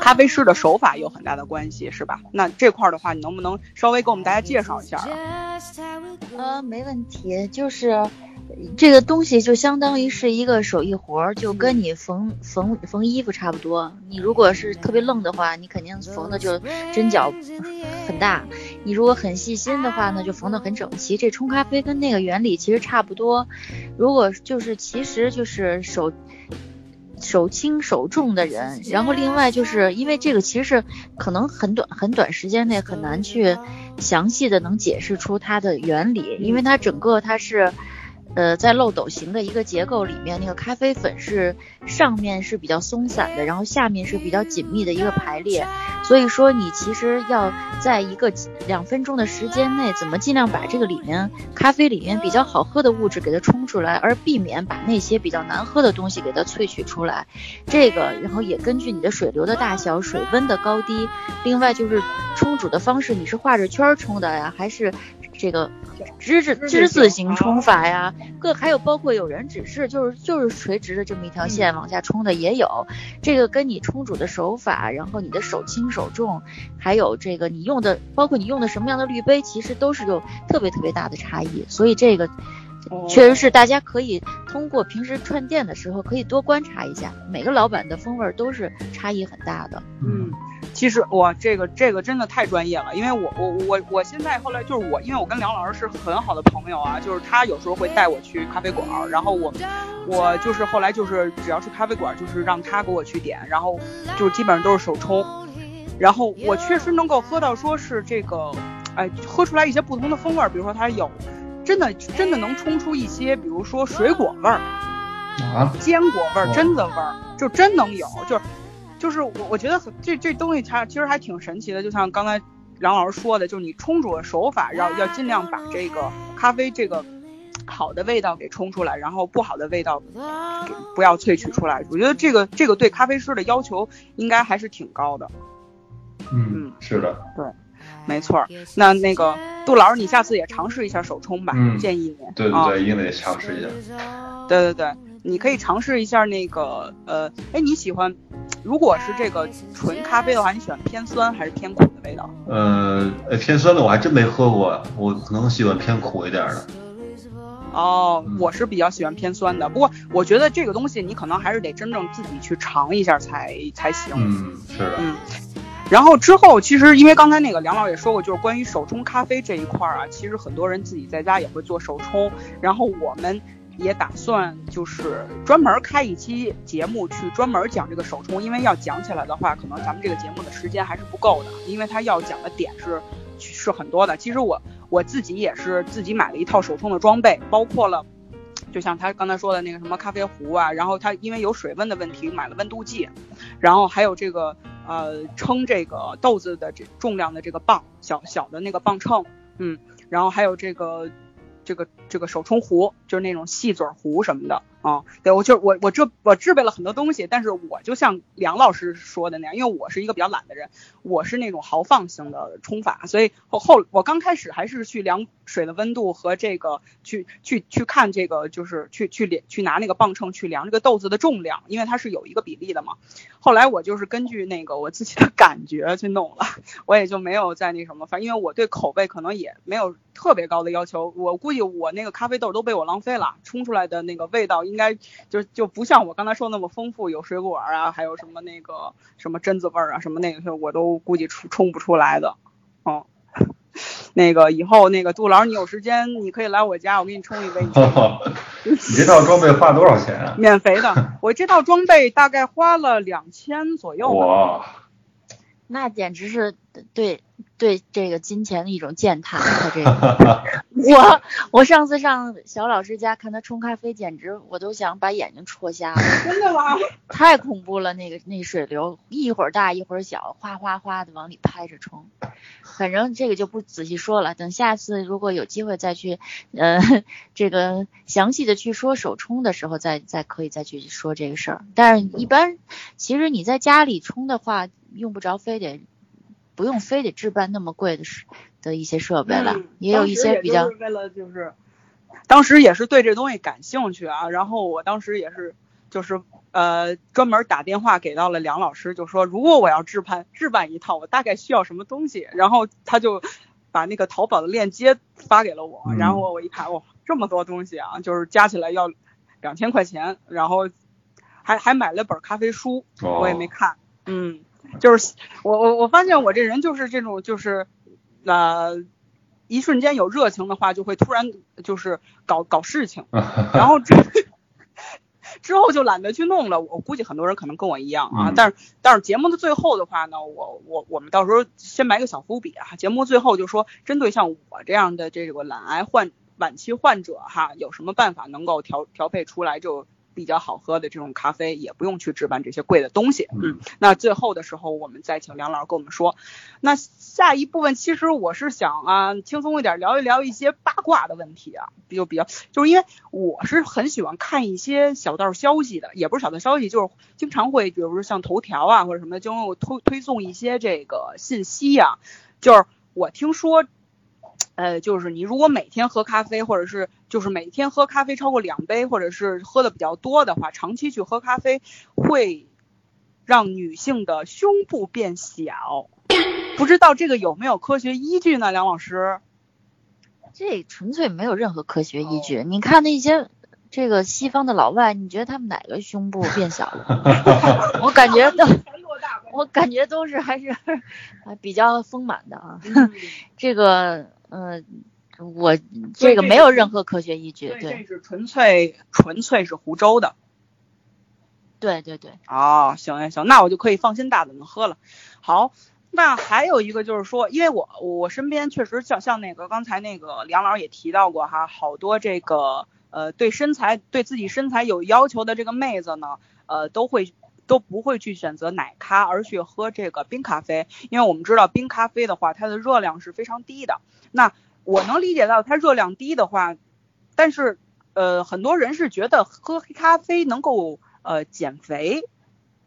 咖啡师的手法。有很大的关系，是吧？那这块的话，你能不能稍微给我们大家介绍一下啊？呃，没问题，就是这个东西就相当于是一个手艺活儿，就跟你缝缝缝衣服差不多。你如果是特别愣的话，你肯定缝的就针脚很大；你如果很细心的话呢，就缝的很整齐。这冲咖啡跟那个原理其实差不多。如果就是其实就是手。手轻手重的人，然后另外就是因为这个其实是可能很短很短时间内很难去详细的能解释出它的原理，因为它整个它是。呃，在漏斗形的一个结构里面，那个咖啡粉是上面是比较松散的，然后下面是比较紧密的一个排列。所以说，你其实要在一个两分钟的时间内，怎么尽量把这个里面咖啡里面比较好喝的物质给它冲出来，而避免把那些比较难喝的东西给它萃取出来。这个，然后也根据你的水流的大小、水温的高低，另外就是冲煮的方式，你是画着圈冲的呀，还是？这个之字之字形冲法呀，各还有包括有人只是就是就是垂直的这么一条线往下冲的也有，这个跟你冲煮的手法，然后你的手轻手重，还有这个你用的包括你用的什么样的滤杯，其实都是有特别特别大的差异，所以这个确实是大家可以通过平时串店的时候可以多观察一下，每个老板的风味都是差异很大的，嗯。其实哇，这个这个真的太专业了，因为我我我我现在后来就是我，因为我跟梁老师是很好的朋友啊，就是他有时候会带我去咖啡馆，然后我我就是后来就是只要去咖啡馆，就是让他给我去点，然后就是基本上都是手冲，然后我确实能够喝到说是这个，哎，喝出来一些不同的风味，比如说它有真的真的能冲出一些，比如说水果味儿啊，坚果味儿、榛子味儿，就真能有，就是。就是我我觉得很这这东西它其实还挺神奇的，就像刚才梁老师说的，就是你冲煮的手法要要尽量把这个咖啡这个好的味道给冲出来，然后不好的味道给不要萃取出来。我觉得这个这个对咖啡师的要求应该还是挺高的。嗯，是的，对，没错。那那个杜老师，你下次也尝试一下手冲吧，建议你。对对对，一定得尝试一下。对对对。你可以尝试一下那个，呃，哎，你喜欢，如果是这个纯咖啡的话，你喜欢偏酸还是偏苦的味道？呃，偏酸的我还真没喝过，我可能喜欢偏苦一点的。哦，我是比较喜欢偏酸的，不过我觉得这个东西你可能还是得真正自己去尝一下才才行。嗯，是的。嗯，然后之后其实因为刚才那个梁老也说过，就是关于手冲咖啡这一块儿啊，其实很多人自己在家也会做手冲，然后我们。也打算就是专门开一期节目去专门讲这个手冲，因为要讲起来的话，可能咱们这个节目的时间还是不够的，因为他要讲的点是是很多的。其实我我自己也是自己买了一套手冲的装备，包括了就像他刚才说的那个什么咖啡壶啊，然后他因为有水温的问题买了温度计，然后还有这个呃称这个豆子的这重量的这个磅，小小的那个磅秤，嗯，然后还有这个。这个这个手冲壶就是那种细嘴壶什么的啊，对我就我我这我制备了很多东西，但是我就像梁老师说的那样，因为我是一个比较懒的人，我是那种豪放型的冲法，所以后后我刚开始还是去量水的温度和这个去去去看这个就是去去去拿那个磅秤去量这个豆子的重量，因为它是有一个比例的嘛。后来我就是根据那个我自己的感觉去弄了，我也就没有再那什么，反正因为我对口味可能也没有特别高的要求，我估计我那个咖啡豆都被我浪费了，冲出来的那个味道应该就就不像我刚才说那么丰富，有水果啊，还有什么那个什么榛子味儿啊，什么那个我都估计冲冲不出来的，哦。那个以后那个杜老师，你有时间你可以来我家，我给你冲一杯。你 <laughs> 这套装备花多少钱啊？免费的，我这套装备大概花了两千左右。哇，那简直是对，对这个金钱的一种践踏。他这个，<laughs> 我我上次上小老师家看他冲咖啡，简直我都想把眼睛戳瞎了。真的吗？<laughs> 太恐怖了，那个那水流一会儿大一会儿小，哗哗哗的往里拍着冲。反正这个就不仔细说了，等下次如果有机会再去，呃，这个详细的去说手冲的时候，再再可以再去说这个事儿。但是，一般其实你在家里冲的话，用不着非得不用非得置办那么贵的的一些设备了，也有一些比较。为了就是，当时也是对这东西感兴趣啊，然后我当时也是就是。呃，专门打电话给到了梁老师，就说如果我要置办置办一套，我大概需要什么东西，然后他就把那个淘宝的链接发给了我，然后我一看，哇，这么多东西啊，就是加起来要两千块钱，然后还还买了本咖啡书，我也没看，嗯，就是我我我发现我这人就是这种就是呃一瞬间有热情的话，就会突然就是搞搞事情，<laughs> 然后之。<laughs> 之后就懒得去弄了，我估计很多人可能跟我一样啊。但是但是节目的最后的话呢，我我我们到时候先埋个小伏笔啊。节目最后就说，针对像我这样的这个懒癌患晚期患者哈，有什么办法能够调调配出来就。比较好喝的这种咖啡，也不用去置办这些贵的东西。嗯，那最后的时候，我们再请梁老师跟我们说。那下一部分，其实我是想啊，轻松一点聊一聊一些八卦的问题啊，就比较，就是因为我是很喜欢看一些小道消息的，也不是小道消息，就是经常会，比如说像头条啊或者什么，就会推推送一些这个信息啊。就是我听说。呃，就是你如果每天喝咖啡，或者是就是每天喝咖啡超过两杯，或者是喝的比较多的话，长期去喝咖啡会让女性的胸部变小，不知道这个有没有科学依据呢？梁老师，这纯粹没有任何科学依据。你看那些这个西方的老外，你觉得他们哪个胸部变小了？<laughs> 我感觉都，我感觉都是还是 <laughs> 比较丰满的啊。<laughs> 这个。嗯，我这个没有任何科学依据，对，这是纯粹纯粹是湖州的，对对对。哦，行行行，那我就可以放心大胆的喝了。好，那还有一个就是说，因为我我身边确实像像那个刚才那个梁老师也提到过哈，好多这个呃对身材对自己身材有要求的这个妹子呢，呃都会。都不会去选择奶咖，而去喝这个冰咖啡，因为我们知道冰咖啡的话，它的热量是非常低的。那我能理解到它热量低的话，但是呃，很多人是觉得喝黑咖啡能够呃减肥，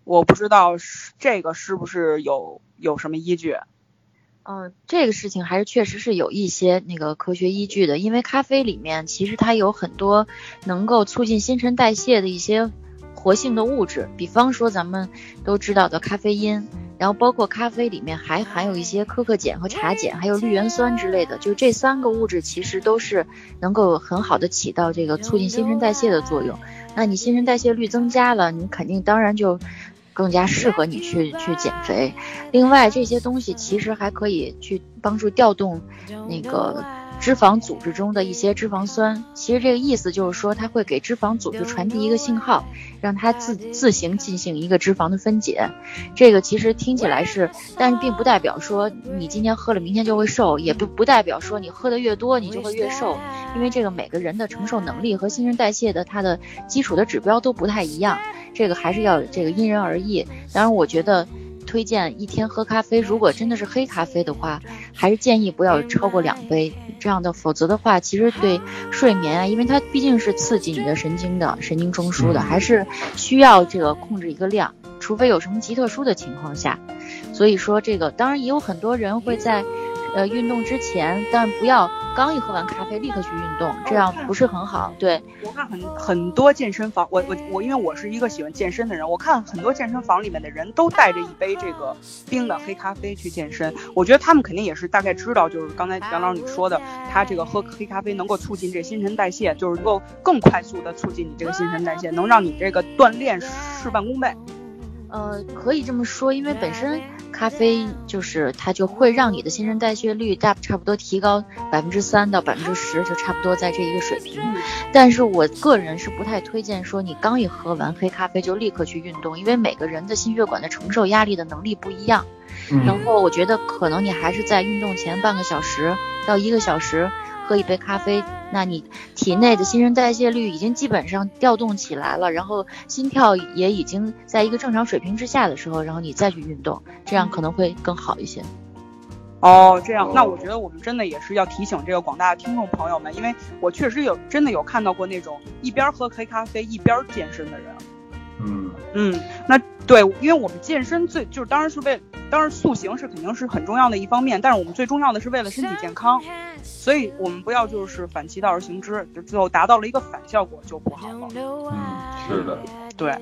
我不知道是这个是不是有有什么依据？嗯，这个事情还是确实是有一些那个科学依据的，因为咖啡里面其实它有很多能够促进新陈代谢的一些。活性的物质，比方说咱们都知道的咖啡因，然后包括咖啡里面还含有一些可可碱和茶碱，还有绿原酸之类的，就这三个物质其实都是能够很好的起到这个促进新陈代谢的作用。那你新陈代谢率增加了，你肯定当然就更加适合你去去减肥。另外这些东西其实还可以去帮助调动那个。脂肪组织中的一些脂肪酸，其实这个意思就是说，它会给脂肪组织传递一个信号，让它自自行进行一个脂肪的分解。这个其实听起来是，但是并不代表说你今天喝了明天就会瘦，也不不代表说你喝的越多你就会越瘦，因为这个每个人的承受能力和新陈代谢的它的基础的指标都不太一样，这个还是要这个因人而异。当然，我觉得。推荐一天喝咖啡，如果真的是黑咖啡的话，还是建议不要超过两杯这样的，否则的话，其实对睡眠啊，因为它毕竟是刺激你的神经的 <laughs> 神经中枢的，还是需要这个控制一个量，除非有什么极特殊的情况下。所以说这个，当然也有很多人会在。呃，运动之前，但不要刚一喝完咖啡立刻去运动，这样不是很好。对我看很很多健身房，我我我，因为我是一个喜欢健身的人，我看很多健身房里面的人都带着一杯这个冰的黑咖啡去健身。我觉得他们肯定也是大概知道，就是刚才杨老师你说的，他这个喝黑咖啡能够促进这新陈代谢，就是能够更快速的促进你这个新陈代谢，能让你这个锻炼事半功倍。呃，可以这么说，因为本身咖啡就是它就会让你的新陈代谢率大差不多提高百分之三到百分之十，就差不多在这一个水平。但是我个人是不太推荐说你刚一喝完黑咖啡就立刻去运动，因为每个人的心血管的承受压力的能力不一样。然后我觉得可能你还是在运动前半个小时到一个小时喝一杯咖啡，那你体内的新陈代谢率已经基本上调动起来了，然后心跳也已经在一个正常水平之下的时候，然后你再去运动，这样可能会更好一些。哦，这样，那我觉得我们真的也是要提醒这个广大的听众朋友们，因为我确实有真的有看到过那种一边喝黑咖啡一边健身的人。嗯嗯，那对，因为我们健身最就是当然是为，当然塑形是肯定是很重要的一方面，但是我们最重要的是为了身体健康，所以我们不要就是反其道而行之，就最后达到了一个反效果就不好了。嗯，是的，对。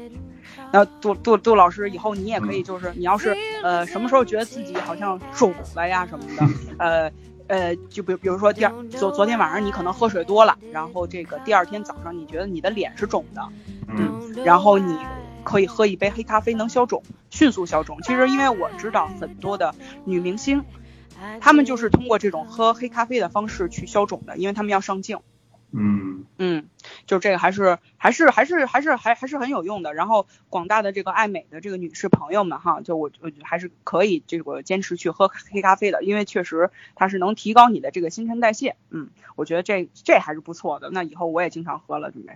那杜杜杜老师，以后你也可以，就是你要是呃什么时候觉得自己好像肿了呀什么的，呃呃，就比比如说第二昨昨天晚上你可能喝水多了，然后这个第二天早上你觉得你的脸是肿的，嗯，然后你可以喝一杯黑咖啡能消肿，迅速消肿。其实因为我知道很多的女明星，她们就是通过这种喝黑咖啡的方式去消肿的，因为她们要上镜。嗯嗯，就这个还是还是还是还是还还是很有用的。然后广大的这个爱美的这个女士朋友们哈，就我我还是可以这个坚持去喝黑咖啡的，因为确实它是能提高你的这个新陈代谢。嗯，我觉得这这还是不错的。那以后我也经常喝了，准备。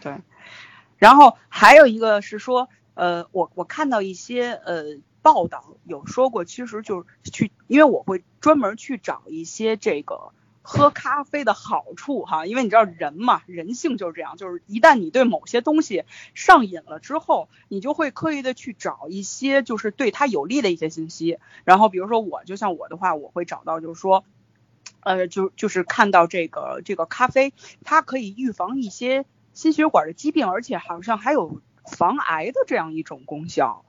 对，<laughs> 然后还有一个是说，呃，我我看到一些呃报道有说过，其实就是去，因为我会专门去找一些这个。喝咖啡的好处哈，因为你知道人嘛，人性就是这样，就是一旦你对某些东西上瘾了之后，你就会刻意的去找一些就是对他有利的一些信息。然后比如说我，就像我的话，我会找到就是说，呃，就就是看到这个这个咖啡，它可以预防一些心血管的疾病，而且好像还有防癌的这样一种功效。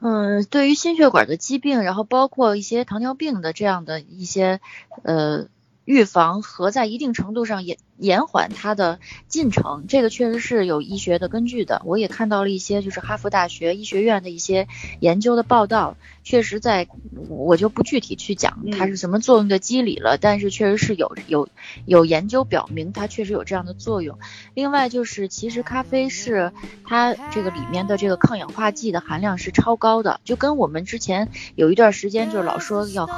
嗯，对于心血管的疾病，然后包括一些糖尿病的这样的一些呃。预防和在一定程度上延延缓它的进程，这个确实是有医学的根据的。我也看到了一些就是哈佛大学医学院的一些研究的报道，确实在，我就不具体去讲它是什么作用的机理了，但是确实是有有有研究表明它确实有这样的作用。另外就是其实咖啡是它这个里面的这个抗氧化剂的含量是超高的，就跟我们之前有一段时间就是老说要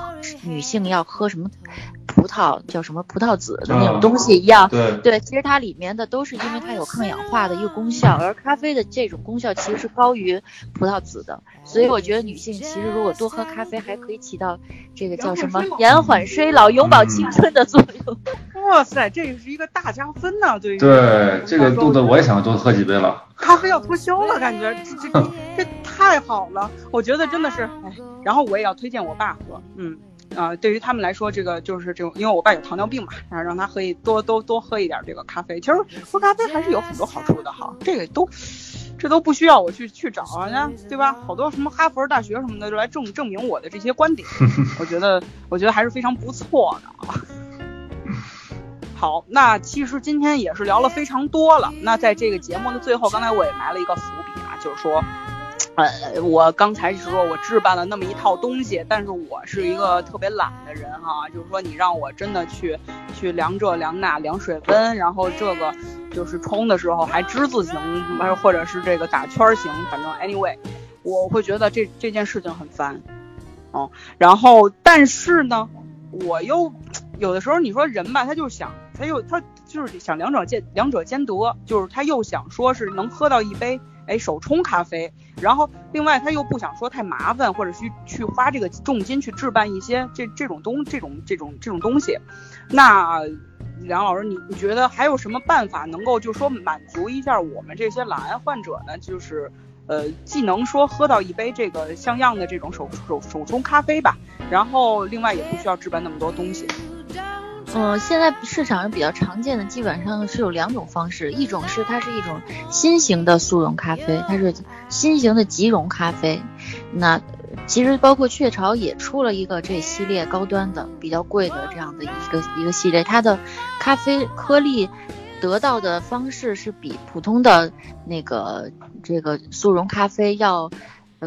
女性要喝什么。葡萄叫什么葡萄籽的那种东西一样，对对，其实它里面的都是因为它有抗氧化的一个功效，而咖啡的这种功效其实是高于葡萄籽的，所以我觉得女性其实如果多喝咖啡，还可以起到这个叫什么延缓衰老、永葆青春的作用。哇塞，这个是一个大加分呢，对于对这个肚子我也想多喝几杯了。咖啡要脱销了，感觉这这 <laughs> 这太好了，我觉得真的是哎，然后我也要推荐我爸喝，嗯。啊，对于他们来说，这个就是这种，因为我爸有糖尿病嘛，然后让他喝一多多多喝一点这个咖啡。其实喝咖啡还是有很多好处的哈，这个都这都不需要我去去找啊，对吧？好多什么哈佛大学什么的就来证证明我的这些观点，<laughs> 我觉得我觉得还是非常不错的啊。<laughs> 好，那其实今天也是聊了非常多了。那在这个节目的最后，刚才我也埋了一个伏笔啊，就是说。呃，我刚才是说我置办了那么一套东西，但是我是一个特别懒的人哈，就是说你让我真的去去量这量那量水温，然后这个就是冲的时候还之字形，或者是这个打圈形，反正 anyway，我会觉得这这件事情很烦，哦，然后但是呢，我又有的时候你说人吧，他就想他又他就是想两者兼两者兼得，就是他又想说是能喝到一杯。哎，手冲咖啡，然后另外他又不想说太麻烦，或者去去花这个重金去置办一些这这种东这种这种这种东西。那梁老师，你你觉得还有什么办法能够就说满足一下我们这些懒癌患者呢？就是呃，既能说喝到一杯这个像样的这种手手手冲咖啡吧，然后另外也不需要置办那么多东西。嗯，现在市场上比较常见的基本上是有两种方式，一种是它是一种新型的速溶咖啡，它是新型的即溶咖啡。那其实包括雀巢也出了一个这系列高端的、比较贵的这样的一个一个系列，它的咖啡颗粒得到的方式是比普通的那个这个速溶咖啡要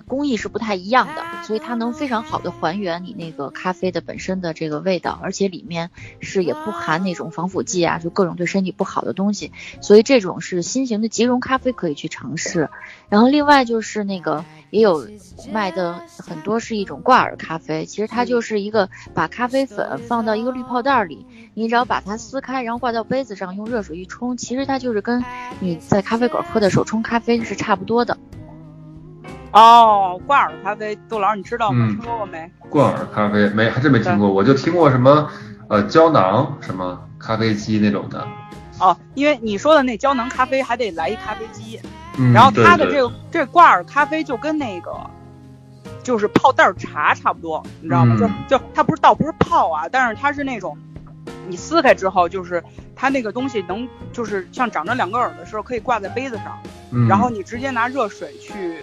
工艺是不太一样的，所以它能非常好的还原你那个咖啡的本身的这个味道，而且里面是也不含那种防腐剂啊，就各种对身体不好的东西，所以这种是新型的即溶咖啡可以去尝试。然后另外就是那个也有卖的很多是一种挂耳咖啡，其实它就是一个把咖啡粉放到一个滤泡袋里，你只要把它撕开，然后挂到杯子上，用热水一冲，其实它就是跟你在咖啡馆喝的手冲咖啡是差不多的。哦，挂耳咖啡，杜老师你知道吗？听说过没？挂耳咖啡没，还真没听过。我就听过什么呃胶囊什么咖啡机那种的。哦，因为你说的那胶囊咖啡还得来一咖啡机，嗯，然后它的这个个这挂耳咖啡就跟那个就是泡袋茶差不多，你知道吗？嗯就就它不是倒不是泡啊，但是它是那种你撕开之后，就是它那个东西能就是像长着两个耳的时候可以挂在杯子上，嗯然后你直接拿热水去。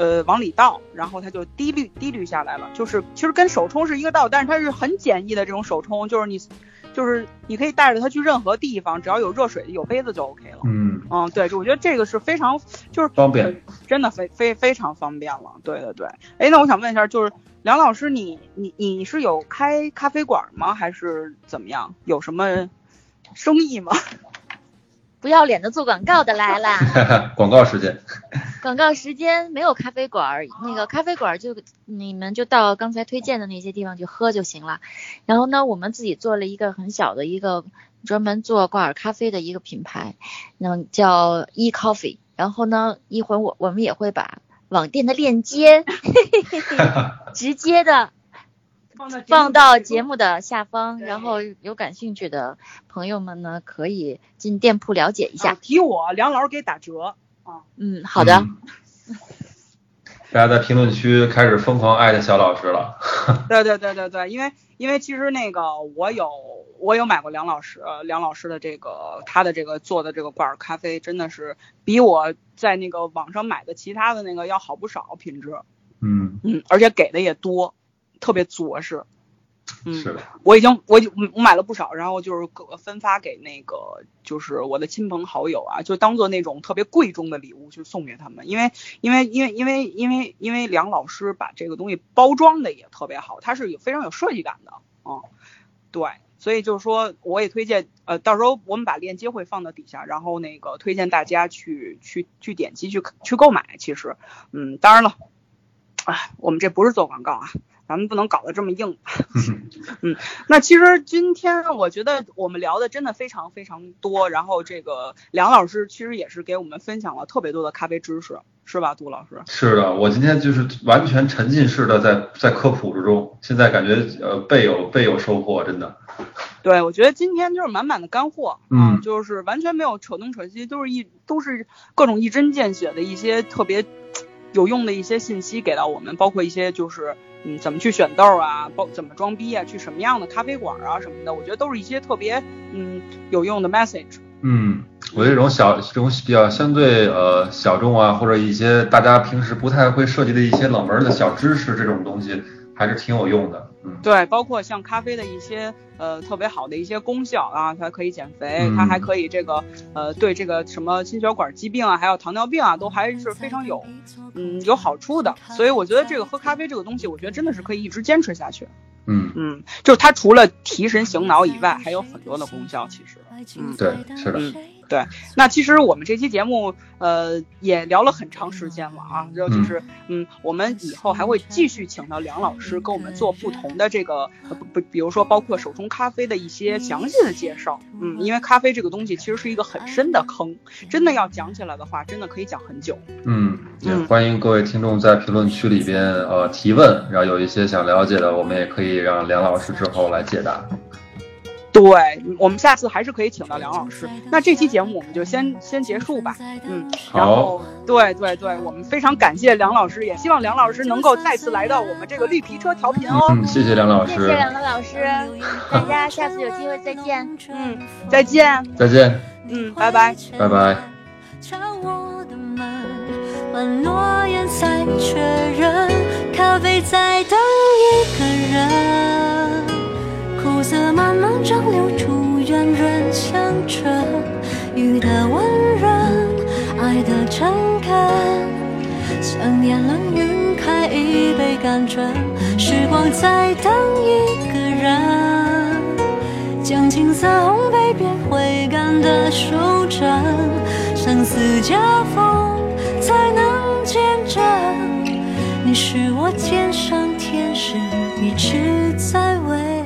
呃，往里倒，然后它就滴滤滴滤下来了，就是其实跟手冲是一个道理，但是它是很简易的这种手冲，就是你就是你可以带着它去任何地方，只要有热水有杯子就 OK 了。嗯嗯，对，就我觉得这个是非常就是方便，真的非非非常方便了。对对对，哎，那我想问一下，就是梁老师你，你你是有开咖啡馆吗？还是怎么样？有什么生意吗？不要脸的做广告的来啦。<laughs> 广告时间。<laughs> 广告时间没有咖啡馆儿，那个咖啡馆儿就你们就到刚才推荐的那些地方去喝就行了。然后呢，我们自己做了一个很小的一个专门做挂耳咖啡的一个品牌，那么叫 E Coffee。然后呢，一会儿我我们也会把网店的链接 <laughs> 直接的放到节目的下方，然后有感兴趣的朋友们呢，可以进店铺了解一下。啊提我梁老师给打折。嗯，好的。嗯大家在评论区开始疯狂艾特小老师了。<laughs> 对对对对对，因为因为其实那个我有我有买过梁老师呃梁老师的这个他的这个做的这个挂耳咖啡，真的是比我在那个网上买的其他的那个要好不少品质。嗯，嗯，而且给的也多，特别着实。嗯，是的，我已经我已经我买了不少，然后就是各分发给那个就是我的亲朋好友啊，就当做那种特别贵重的礼物去送给他们，因为因为因为因为因为因为梁老师把这个东西包装的也特别好，它是有非常有设计感的，嗯，对，所以就是说我也推荐，呃，到时候我们把链接会放到底下，然后那个推荐大家去去去点击去去购买，其实，嗯，当然了，哎，我们这不是做广告啊。咱们不能搞得这么硬，<laughs> 嗯，那其实今天我觉得我们聊的真的非常非常多，然后这个梁老师其实也是给我们分享了特别多的咖啡知识，是吧，杜老师？是的，我今天就是完全沉浸式的在在科普之中，现在感觉呃倍有倍有收获，真的。对，我觉得今天就是满满的干货，嗯啊，就是完全没有扯东扯西，都是一都是各种一针见血的一些特别有用的一些信息给到我们，包括一些就是。嗯，怎么去选豆啊？包怎么装逼啊？去什么样的咖啡馆啊什么的？我觉得都是一些特别嗯有用的 message。嗯，我这种小这种比较相对呃小众啊，或者一些大家平时不太会涉及的一些冷门的小知识，这种东西还是挺有用的。嗯，对，包括像咖啡的一些呃特别好的一些功效啊，它可以减肥，嗯它还可以这个呃对这个什么心血管疾病啊，还有糖尿病啊，都还是非常有嗯有好处的。所以我觉得这个喝咖啡这个东西，我觉得真的是可以一直坚持下去。嗯嗯，就是它除了提神醒脑以外，还有很多的功效，其实。嗯，对，是的。嗯，对。那其实我们这期节目呃也聊了很长时间了啊，然后就是嗯，我们以后还会继续请到梁老师跟我们做不同的这个呃不不，比如说包括手冲咖啡的一些详细的介绍。嗯，因为咖啡这个东西其实是一个很深的坑，真的要讲起来的话，真的可以讲很久。嗯，也欢迎各位听众在评论区里边呃提问，然后有一些想了解的，我们也可以让梁老师之后来解答。对我们下次还是可以请到梁老师。那这期节目我们就先先结束吧。嗯，然后对对对，我们非常感谢梁老师，也希望梁老师能够再次来到我们这个绿皮车调频哦。嗯，谢谢梁老师，谢谢梁老师，大家下次有机会再见。嗯，再见，再见。嗯，拜拜，拜拜。敲我的门，把诺言再确认，咖啡在等一个人。苦涩慢慢蒸馏出圆润香醇，雨的温润，爱的诚恳，想念冷云开一杯甘醇，时光在等一个人，将青涩烘焙变回甘的手掌，生死交锋才能见证，你是我肩上天使，一直在为。